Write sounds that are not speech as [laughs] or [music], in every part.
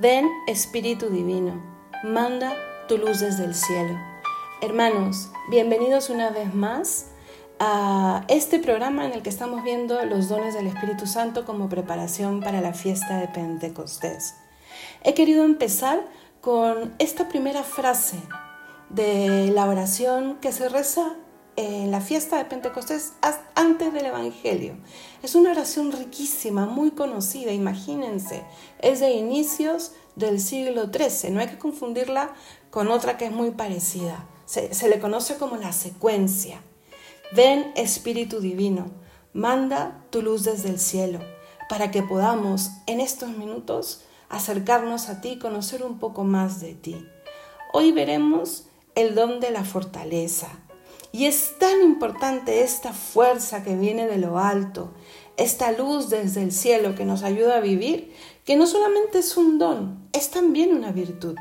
Ven Espíritu Divino, manda tu luz desde el cielo. Hermanos, bienvenidos una vez más a este programa en el que estamos viendo los dones del Espíritu Santo como preparación para la fiesta de Pentecostés. He querido empezar con esta primera frase de la oración que se reza en la fiesta de Pentecostés antes del Evangelio. Es una oración riquísima, muy conocida, imagínense. Es de inicios del siglo XIII, no hay que confundirla con otra que es muy parecida. Se, se le conoce como la secuencia. Ven Espíritu Divino, manda tu luz desde el cielo, para que podamos en estos minutos acercarnos a ti conocer un poco más de ti. Hoy veremos el don de la fortaleza. Y es tan importante esta fuerza que viene de lo alto, esta luz desde el cielo que nos ayuda a vivir, que no solamente es un don, es también una virtud.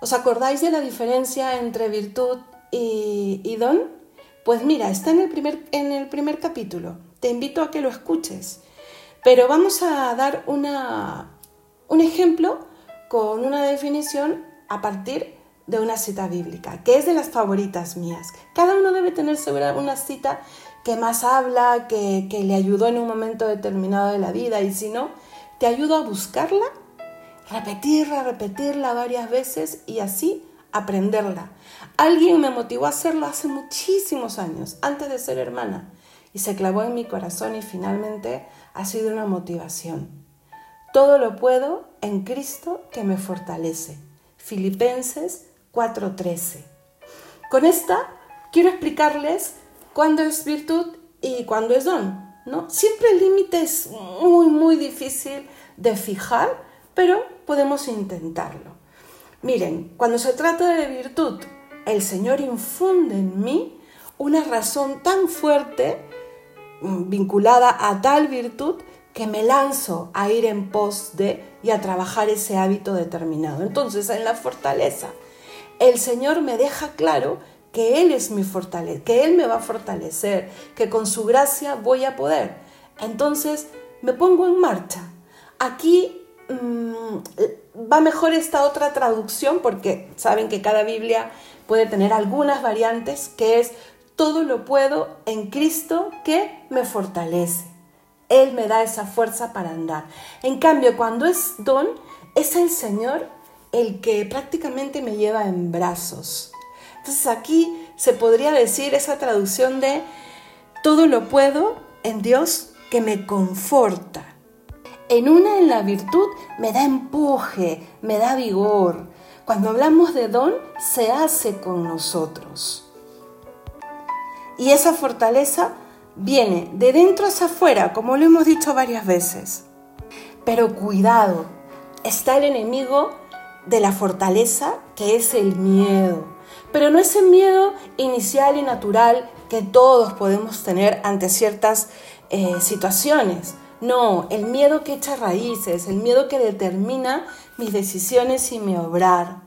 ¿Os acordáis de la diferencia entre virtud y, don? Pues mira, está en el, primer, en el primer capítulo. Te invito a que lo escuches. Pero vamos a dar una, un ejemplo con una definición a partir de una cita bíblica, que es de las favoritas mías. Cada uno debe tener segura una cita que más habla, que, que le ayudó en un momento determinado de la vida y si no, te ayudo a buscarla, repetirla, repetirla varias veces y así aprenderla. Alguien me motivó a hacerlo hace muchísimos años, antes de ser hermana, y se clavó en mi corazón y finalmente ha sido una motivación. Todo lo puedo en Cristo que me fortalece. Filipenses 4.13. Con esta quiero explicarles cuándo es virtud y cuándo es don. ¿no? Siempre el límite es muy, muy difícil de fijar, pero podemos intentarlo. Miren, cuando se trata de virtud, el Señor infunde en mí una razón tan fuerte mm, vinculada a tal virtud que me lanzo a ir en pos de y a trabajar ese hábito determinado. Entonces, en la fortaleza, el Señor me deja claro que Él es mi fortaleza, que Él me va a fortalecer, que con su gracia voy a poder. Entonces me pongo en marcha. Aquí mm, va mejor esta otra traducción porque saben que cada Biblia puede tener algunas variantes, que es todo lo puedo en Cristo que me fortalece. Él me da esa fuerza para andar. En cambio, cuando es don, es el Señor el que prácticamente me lleva en brazos. Entonces aquí se podría decir esa traducción de todo lo puedo en Dios que me conforta. En una, en la virtud, me da empuje, me da vigor. Cuando hablamos de don, se hace con nosotros. Y esa fortaleza viene de dentro hacia afuera, como lo hemos dicho varias veces. Pero cuidado, está el enemigo de la fortaleza que es el miedo. Pero no es el miedo inicial y natural que todos podemos tener ante ciertas eh, situaciones. No, el miedo que echa raíces, el miedo que determina mis decisiones y mi obrar.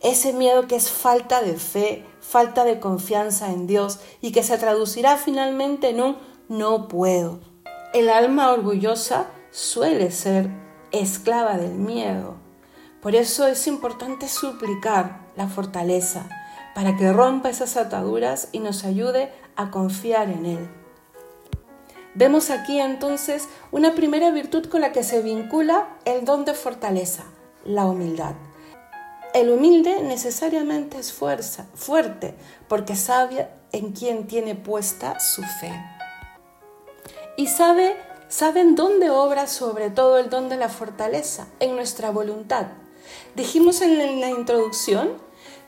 Ese miedo que es falta de fe, falta de confianza en Dios y que se traducirá finalmente en un no puedo. El alma orgullosa suele ser esclava del miedo. Por eso es importante suplicar la fortaleza para que rompa esas ataduras y nos ayude a confiar en Él. Vemos aquí entonces una primera virtud con la que se vincula el don de fortaleza, la humildad. El humilde necesariamente es fuerza, fuerte, porque sabe en quién tiene puesta su fe. Y sabe, sabe en dónde obra sobre todo el don de la fortaleza, en nuestra voluntad, Dijimos en la introducción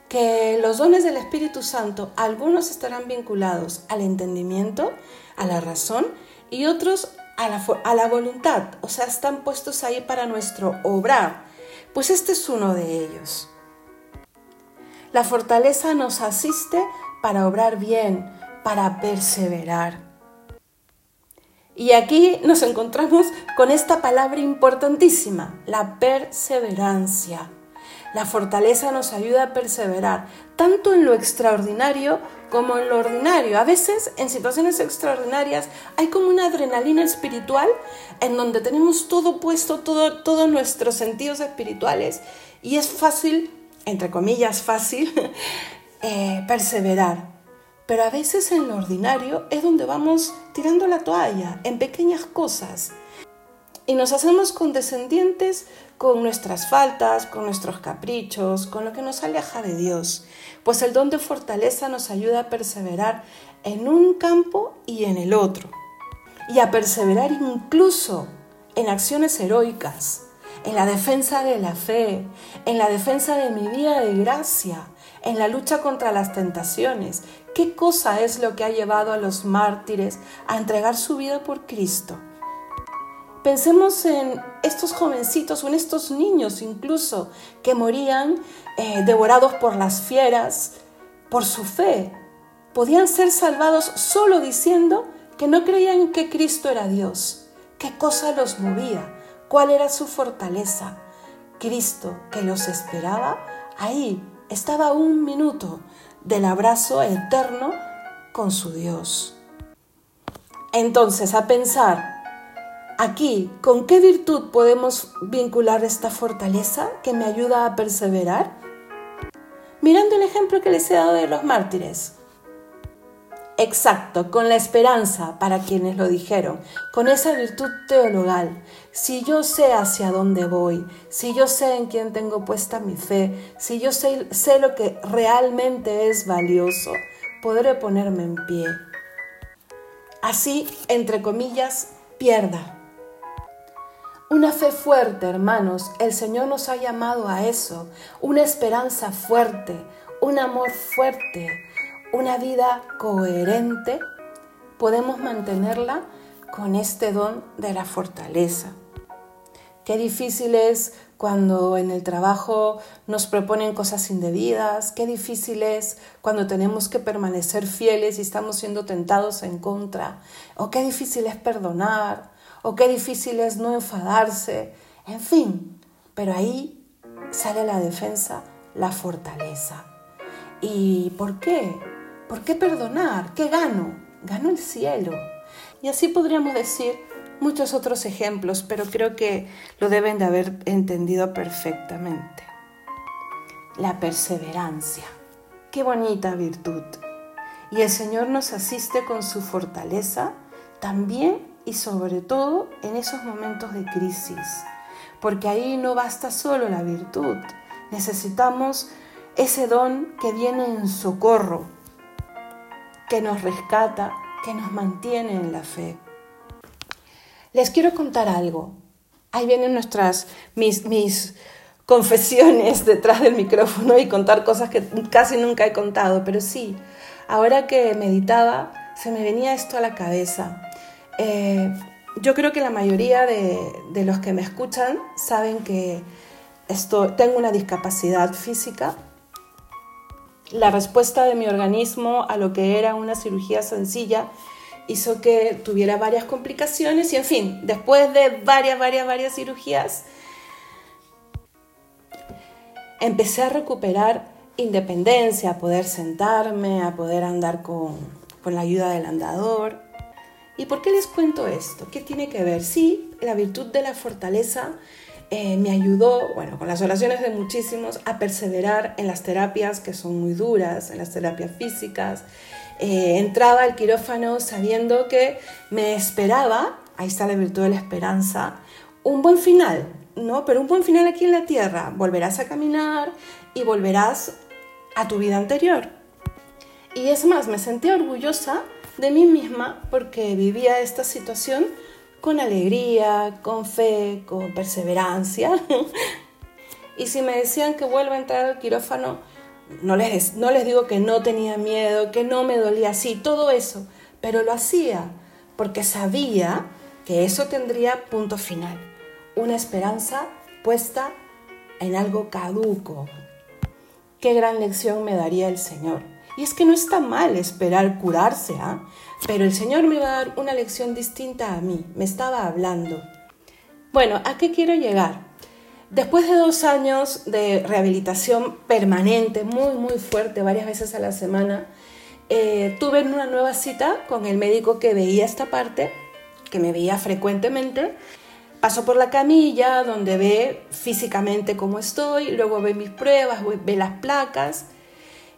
que los dones del Espíritu Santo, algunos estarán vinculados al entendimiento, a la razón, y otros a la, a la voluntad, o sea, están puestos ahí para nuestro obrar. Pues este es uno de ellos. La fortaleza nos asiste para obrar bien, para perseverar. Y aquí nos encontramos con esta palabra importantísima, la perseverancia. La fortaleza nos ayuda a perseverar, tanto en lo extraordinario como en lo ordinario. A veces, en situaciones extraordinarias, hay como una adrenalina espiritual en donde tenemos todo puesto, todo, todos nuestros sentidos espirituales, y es fácil, entre comillas, fácil, [laughs] eh, perseverar. Pero a veces en lo ordinario es donde vamos tirando la toalla, en pequeñas cosas. Y nos hacemos condescendientes con nuestras faltas, con nuestros caprichos, con lo que nos aleja de Dios, pues el don de fortaleza nos ayuda a perseverar en un campo y en el otro, y a perseverar incluso en acciones heroicas, en la defensa de la fe, en la defensa de mi vida de gracia, en la lucha contra las tentaciones. ¿Qué cosa es lo que ha llevado a los mártires a entregar su vida por Cristo? Pensemos en estos jovencitos o en estos niños incluso que morían eh, devorados por las fieras, por su fe. Podían ser salvados solo diciendo que no creían que Cristo era Dios. ¿Qué cosa los movía? ¿Cuál era su fortaleza? Cristo que los esperaba, ahí estaba un minuto del abrazo eterno con su Dios. Entonces, a pensar, Aquí, ¿con qué virtud podemos vincular esta fortaleza que me ayuda a perseverar? Mirando el ejemplo que les he dado de los mártires. Exacto, con la esperanza para quienes lo dijeron, con esa virtud teologal. Si yo sé hacia dónde voy, si yo sé en quién tengo puesta mi fe, si yo sé, sé lo que realmente es valioso, podré ponerme en pie. Así, entre comillas, pierda una fe fuerte, hermanos, el Señor nos ha llamado a eso, una esperanza fuerte, un amor fuerte, una vida coherente, podemos mantenerla con este don de la fortaleza. Qué difícil es cuando en el trabajo nos proponen cosas indebidas, qué difícil es cuando tenemos que permanecer fieles y estamos siendo tentados en contra, o qué difícil es perdonar, o qué difícil es no enfadarse, en fin, pero ahí sale la defensa, la fortaleza. ¿Y por qué? ¿Por qué perdonar? ¿Qué gano? Gano el cielo. Y así podríamos decir muchos otros ejemplos, pero creo que lo deben de haber entendido perfectamente. La perseverancia. Qué bonita virtud. Y el Señor nos asiste con su fortaleza también y sobre todo en esos momentos de crisis, porque ahí no basta solo la virtud, necesitamos ese don que viene en socorro, que nos rescata, que nos mantiene en la fe. Les quiero contar algo. Ahí vienen nuestras mis, mis confesiones [laughs] detrás del micrófono y contar cosas que casi nunca he contado, pero sí, ahora que meditaba se me venía esto a la cabeza. Eh, yo creo que la mayoría de, los que me escuchan saben que esto, tengo una discapacidad física. La respuesta de mi organismo a lo que era una cirugía sencilla hizo que tuviera varias complicaciones y en fin, después de varias, varias, varias cirugías, empecé a recuperar independencia, a poder sentarme, a poder andar con, con la ayuda del andador. ¿Y por qué les cuento esto? ¿Qué tiene que ver? Sí, la virtud de la fortaleza eh, me ayudó, bueno, con las oraciones de muchísimos, a perseverar en las terapias que son muy duras, en las terapias físicas. Eh, entraba al quirófano sabiendo que me esperaba, ahí está la virtud de la esperanza, un buen final, ¿no? Pero un buen final aquí en la tierra. Volverás a caminar y volverás a tu vida anterior. Y es más, me sentí orgullosa de mí misma porque vivía esta situación con alegría, con fe, con perseverancia. [laughs] y si me decían que vuelva a entrar al quirófano, no les, no les digo que no tenía miedo, que no me dolía así, todo eso, pero lo hacía porque sabía que eso tendría punto final, una esperanza puesta en algo caduco. Qué gran lección me daría el Señor. Y es que no está mal esperar curarse, ¿ah? Pero el Señor me va a dar una lección distinta a mí, me estaba hablando. Bueno, ¿a qué quiero llegar? Después de dos años de rehabilitación permanente, muy, muy fuerte, varias veces a la semana, eh, tuve una nueva cita con el médico que veía esta parte, que me veía frecuentemente. Pasó por la camilla, donde ve físicamente cómo estoy, luego ve mis pruebas, ve las placas.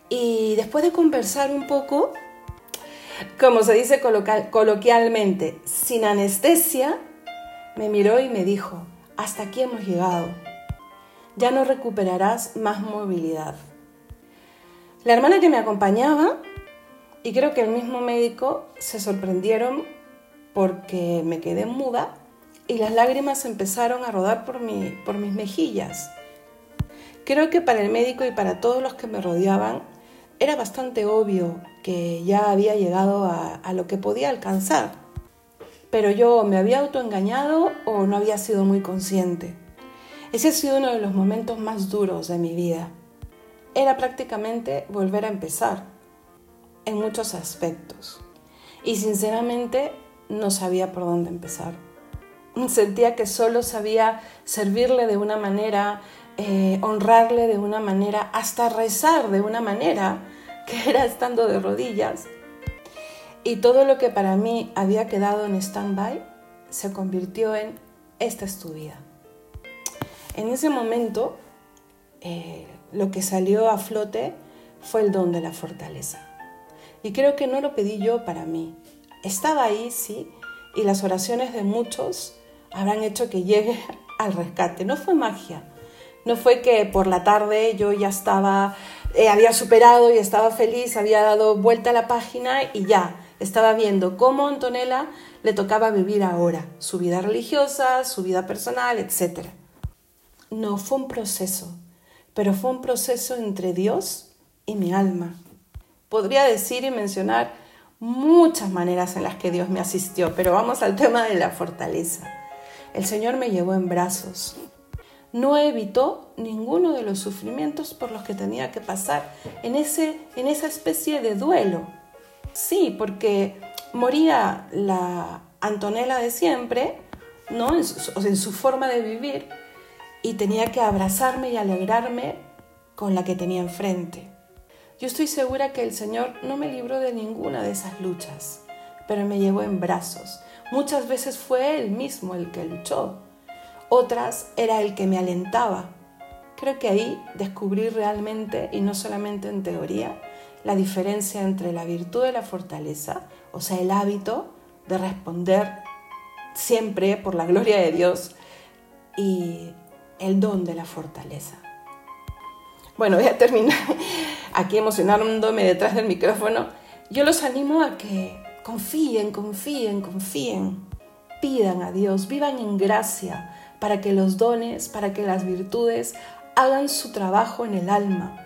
Y después de conversar un poco, como se dice coloquialmente, sin anestesia, me miró y me dijo, hasta aquí hemos llegado. Ya no recuperarás más movilidad. La hermana que me acompañaba y creo que el mismo médico se sorprendieron porque me quedé muda y las lágrimas empezaron a rodar por, por mis mejillas. Creo que para el médico y para todos los que me rodeaban era bastante obvio que ya había llegado a, lo que podía alcanzar, pero yo me había autoengañado o no había sido muy consciente. Ese ha sido uno de los momentos más duros de mi vida. Era prácticamente volver a empezar en muchos aspectos y sinceramente no sabía por dónde empezar. Sentía que solo sabía servirle de una manera, eh, honrarle de una manera, hasta rezar de una manera que [laughs] era estando de rodillas. Y todo lo que para mí había quedado en stand-by se convirtió en esta es tu vida. En ese momento, eh, lo que salió a flote fue el don de la fortaleza. Y creo que no lo pedí yo para mí. Estaba ahí, sí, y las oraciones de muchos habrán hecho que llegue [laughs] al rescate. No fue magia, no fue que por la tarde yo ya estaba, eh, había superado y estaba feliz, había dado vuelta a la página y ya estaba viendo cómo Antonella le tocaba vivir ahora, su vida religiosa, su vida personal, etc. No, fue un proceso, pero fue un proceso entre Dios y mi alma. Podría decir y mencionar muchas maneras en las que Dios me asistió, pero vamos al tema de la fortaleza. El Señor me llevó en brazos, no evitó ninguno de los sufrimientos por los que tenía que pasar en, ese, en esa especie de duelo. Sí, porque moría la Antonella de siempre, ¿no? en, su, en su forma de vivir, y tenía que abrazarme y alegrarme con la que tenía enfrente. Yo estoy segura que el Señor no me libró de ninguna de esas luchas, pero me llevó en brazos. Muchas veces fue Él mismo el que luchó, otras era el que me alentaba. Creo que ahí descubrí realmente, y no solamente en teoría, la diferencia entre la virtud de la fortaleza, o sea, el hábito de responder siempre por la gloria de Dios, y el don de la fortaleza. Bueno, voy a terminar [laughs] aquí emocionándome detrás del micrófono. Yo los animo a que confíen, confíen, confíen, pidan a Dios, vivan en gracia, para que los dones, para que las virtudes hagan su trabajo en el alma.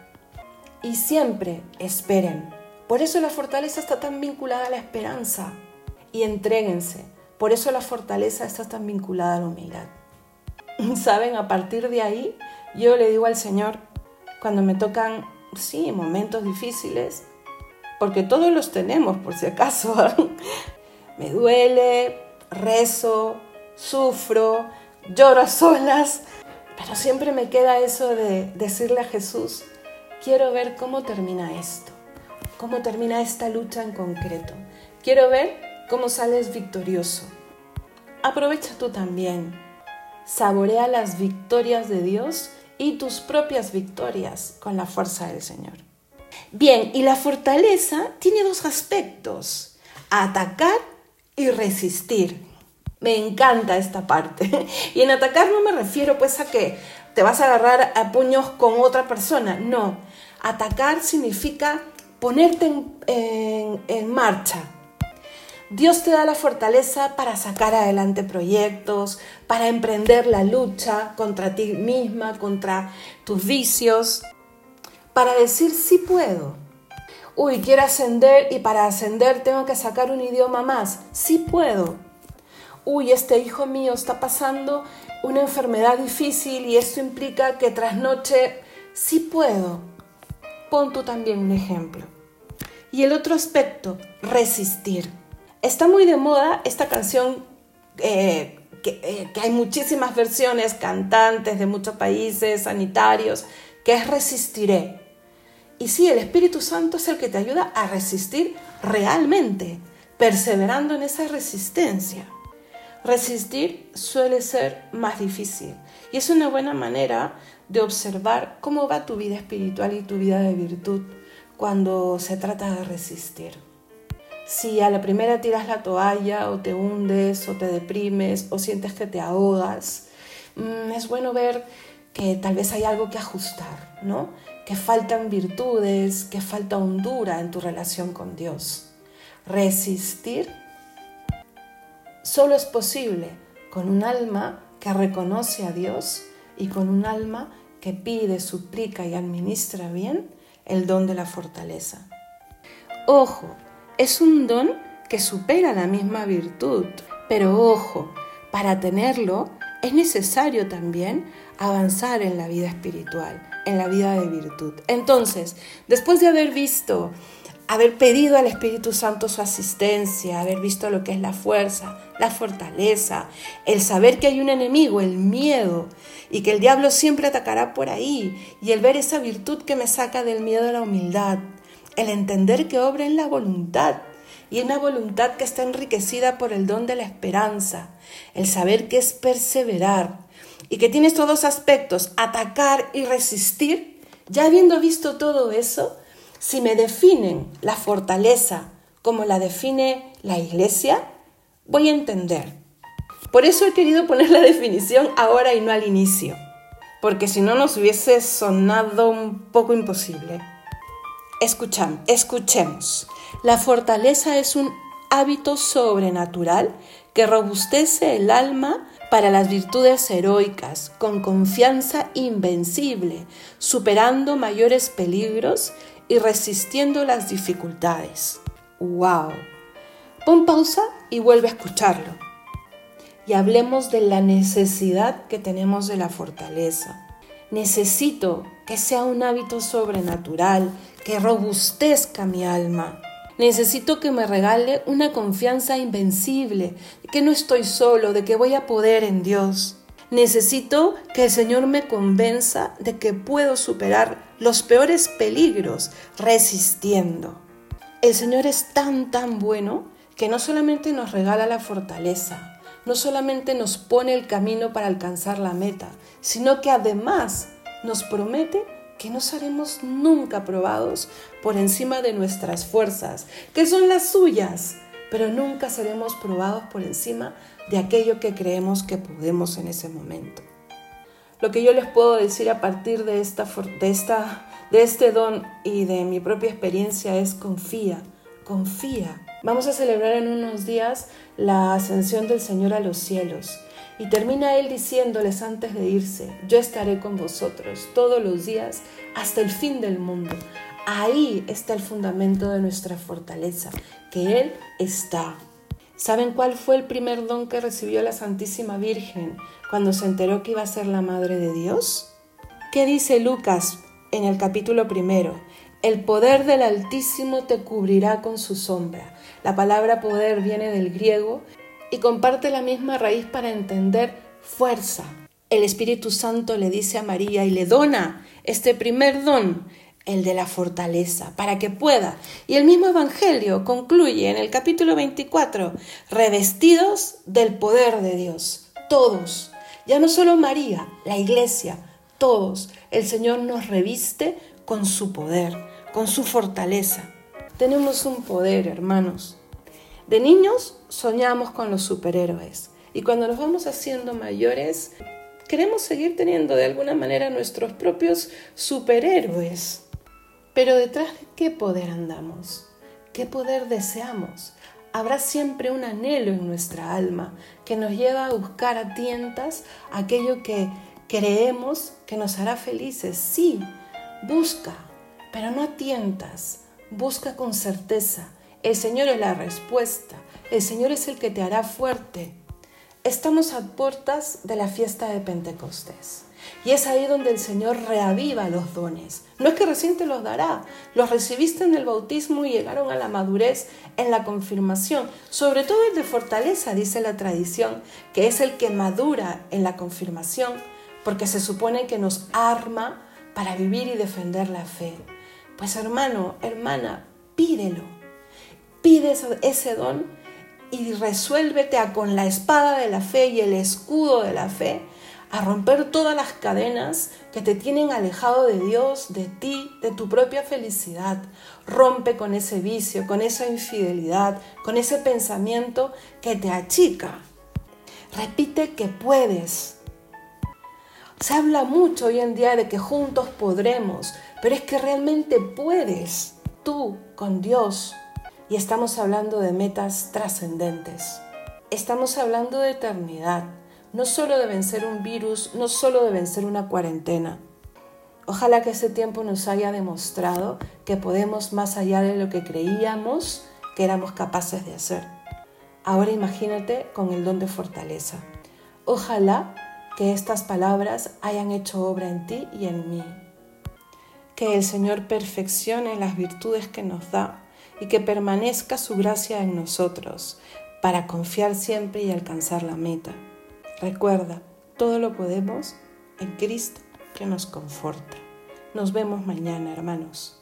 Y siempre esperen. Por eso la fortaleza está tan vinculada a la esperanza. Y entréguense. Por eso la fortaleza está tan vinculada a la humildad. [laughs] Saben, a partir de ahí, yo le digo al Señor, cuando me tocan, sí, momentos difíciles, porque todos los tenemos, por si acaso, [laughs] me duele, rezo, sufro, lloro a solas, pero siempre me queda eso de decirle a Jesús, quiero ver cómo termina esto, cómo termina esta lucha en concreto. Quiero ver cómo sales victorioso. Aprovecha tú también. Saborea las victorias de Dios y tus propias victorias con la fuerza del Señor. Bien, y la fortaleza tiene dos aspectos, atacar y resistir. Me encanta esta parte. [laughs] Y en atacar no me refiero pues a que te vas a agarrar a puños con otra persona. No, atacar significa ponerte en, marcha. Dios te da la fortaleza para sacar adelante proyectos, para emprender la lucha contra ti misma, contra tus vicios, para decir sí puedo. Uy, quiero ascender y para ascender tengo que sacar un idioma más. Sí puedo uy, este hijo mío está pasando una enfermedad difícil y esto implica que tras noche sí puedo. Pon tú también un ejemplo. Y el otro aspecto, resistir. Está muy de moda esta canción eh, que, que hay muchísimas versiones, cantantes de muchos países, sanitarios, que es resistiré. Y sí, el Espíritu Santo es el que te ayuda a resistir realmente, perseverando en esa resistencia. Resistir suele ser más difícil y es una buena manera de observar cómo va tu vida espiritual y tu vida de virtud cuando se trata de resistir. Si a la primera tiras la toalla o te hundes o te deprimes o sientes que te ahogas, mm, es bueno ver que tal vez hay algo que ajustar, ¿no? Que faltan virtudes, que falta hondura en tu relación con Dios. Resistir solo es posible con un alma que reconoce a Dios y con un alma que pide, suplica y administra bien el don de la fortaleza. Ojo, es un don que supera la misma virtud, pero ojo, para tenerlo es necesario también avanzar en la vida espiritual, en la vida de virtud. Entonces, después de haber visto haber pedido al Espíritu Santo su asistencia, haber visto lo que es la fuerza, la fortaleza, el saber que hay un enemigo, el miedo, y que el diablo siempre atacará por ahí, y el ver esa virtud que me saca del miedo a la humildad, el entender que obra en la voluntad, y una voluntad que está enriquecida por el don de la esperanza, el saber que es perseverar, y que tiene estos dos aspectos, atacar y resistir, ya habiendo visto todo eso, si me definen la fortaleza como la define la iglesia, voy a entender. Por eso he querido poner la definición ahora y no al inicio, porque si no nos hubiese sonado un poco imposible. Escuchamos, escuchemos. La fortaleza es un hábito sobrenatural que robustece el alma para las virtudes heroicas, con confianza invencible, superando mayores peligros y resistiendo las dificultades. ¡Wow! Pon pausa y vuelve a escucharlo. Y hablemos de la necesidad que tenemos de la fortaleza. Necesito que sea un hábito sobrenatural, que robustezca mi alma. Necesito que me regale una confianza invencible, que no estoy solo, de que voy a poder en Dios. Necesito que el Señor me convenza de que puedo superar los peores peligros resistiendo. El Señor es tan, tan bueno que no solamente nos regala la fortaleza, no solamente nos pone el camino para alcanzar la meta, sino que además nos promete que no seremos nunca probados por encima de nuestras fuerzas, que son las suyas, pero nunca seremos probados por encima de aquello que creemos que podemos en ese momento. Lo que yo les puedo decir a partir de, esta, de, esta, de este don y de mi propia experiencia es confía, confía. Vamos a celebrar en unos días la ascensión del Señor a los cielos. Y termina él diciéndoles antes de irse, yo estaré con vosotros todos los días hasta el fin del mundo. Ahí está el fundamento de nuestra fortaleza, que Él está. ¿Saben cuál fue el primer don que recibió la Santísima Virgen cuando se enteró que iba a ser la Madre de Dios? ¿Qué dice Lucas en el capítulo primero? El poder del Altísimo te cubrirá con su sombra. La palabra poder viene del griego y comparte la misma raíz para entender fuerza. El Espíritu Santo le dice a María y le dona este primer don, el de la fortaleza, para que pueda. Y el mismo Evangelio concluye en el capítulo 24, revestidos del poder de Dios, todos, ya no solo María, la iglesia, todos, el Señor nos reviste con su poder, con su fortaleza. Tenemos un poder, hermanos. De niños soñamos con los superhéroes y cuando nos vamos haciendo mayores, queremos seguir teniendo de alguna manera nuestros propios superhéroes. Pero detrás de qué poder andamos, qué poder deseamos. Habrá siempre un anhelo en nuestra alma que nos lleva a buscar a tientas aquello que creemos que nos hará felices. Sí, busca, pero no a tientas, busca con certeza. El Señor es la respuesta, el Señor es el que te hará fuerte. Estamos a puertas de la fiesta de Pentecostés Y es ahí donde el Señor reaviva los dones. No es que recién te los dará, los recibiste en el bautismo y llegaron a la madurez en la confirmación. Sobre todo el de fortaleza, dice la tradición, que es el que madura en la confirmación, porque se supone que nos arma para vivir y defender la fe. Pues hermano, hermana, pídelo. Pide ese don y resuélvete a con la espada de la fe y el escudo de la fe a romper todas las cadenas que te tienen alejado de Dios, de ti, de tu propia felicidad. Rompe con ese vicio, con esa infidelidad, con ese pensamiento que te achica. Repite que puedes. Se habla mucho hoy en día de que juntos podremos, pero es que realmente puedes tú con Dios. Y estamos hablando de metas trascendentes. Estamos hablando de eternidad no solo de vencer un virus, no solo de vencer una cuarentena. Ojalá que este tiempo nos haya demostrado que podemos más allá de lo que creíamos que éramos capaces de hacer. Ahora imagínate con el don de fortaleza. Ojalá que estas palabras hayan hecho obra en ti y en mí. Que el Señor perfeccione las virtudes que nos da y que permanezca su gracia en nosotros para confiar siempre y alcanzar la meta. Recuerda, todo lo podemos en Cristo que nos conforta. Nos vemos mañana, hermanos.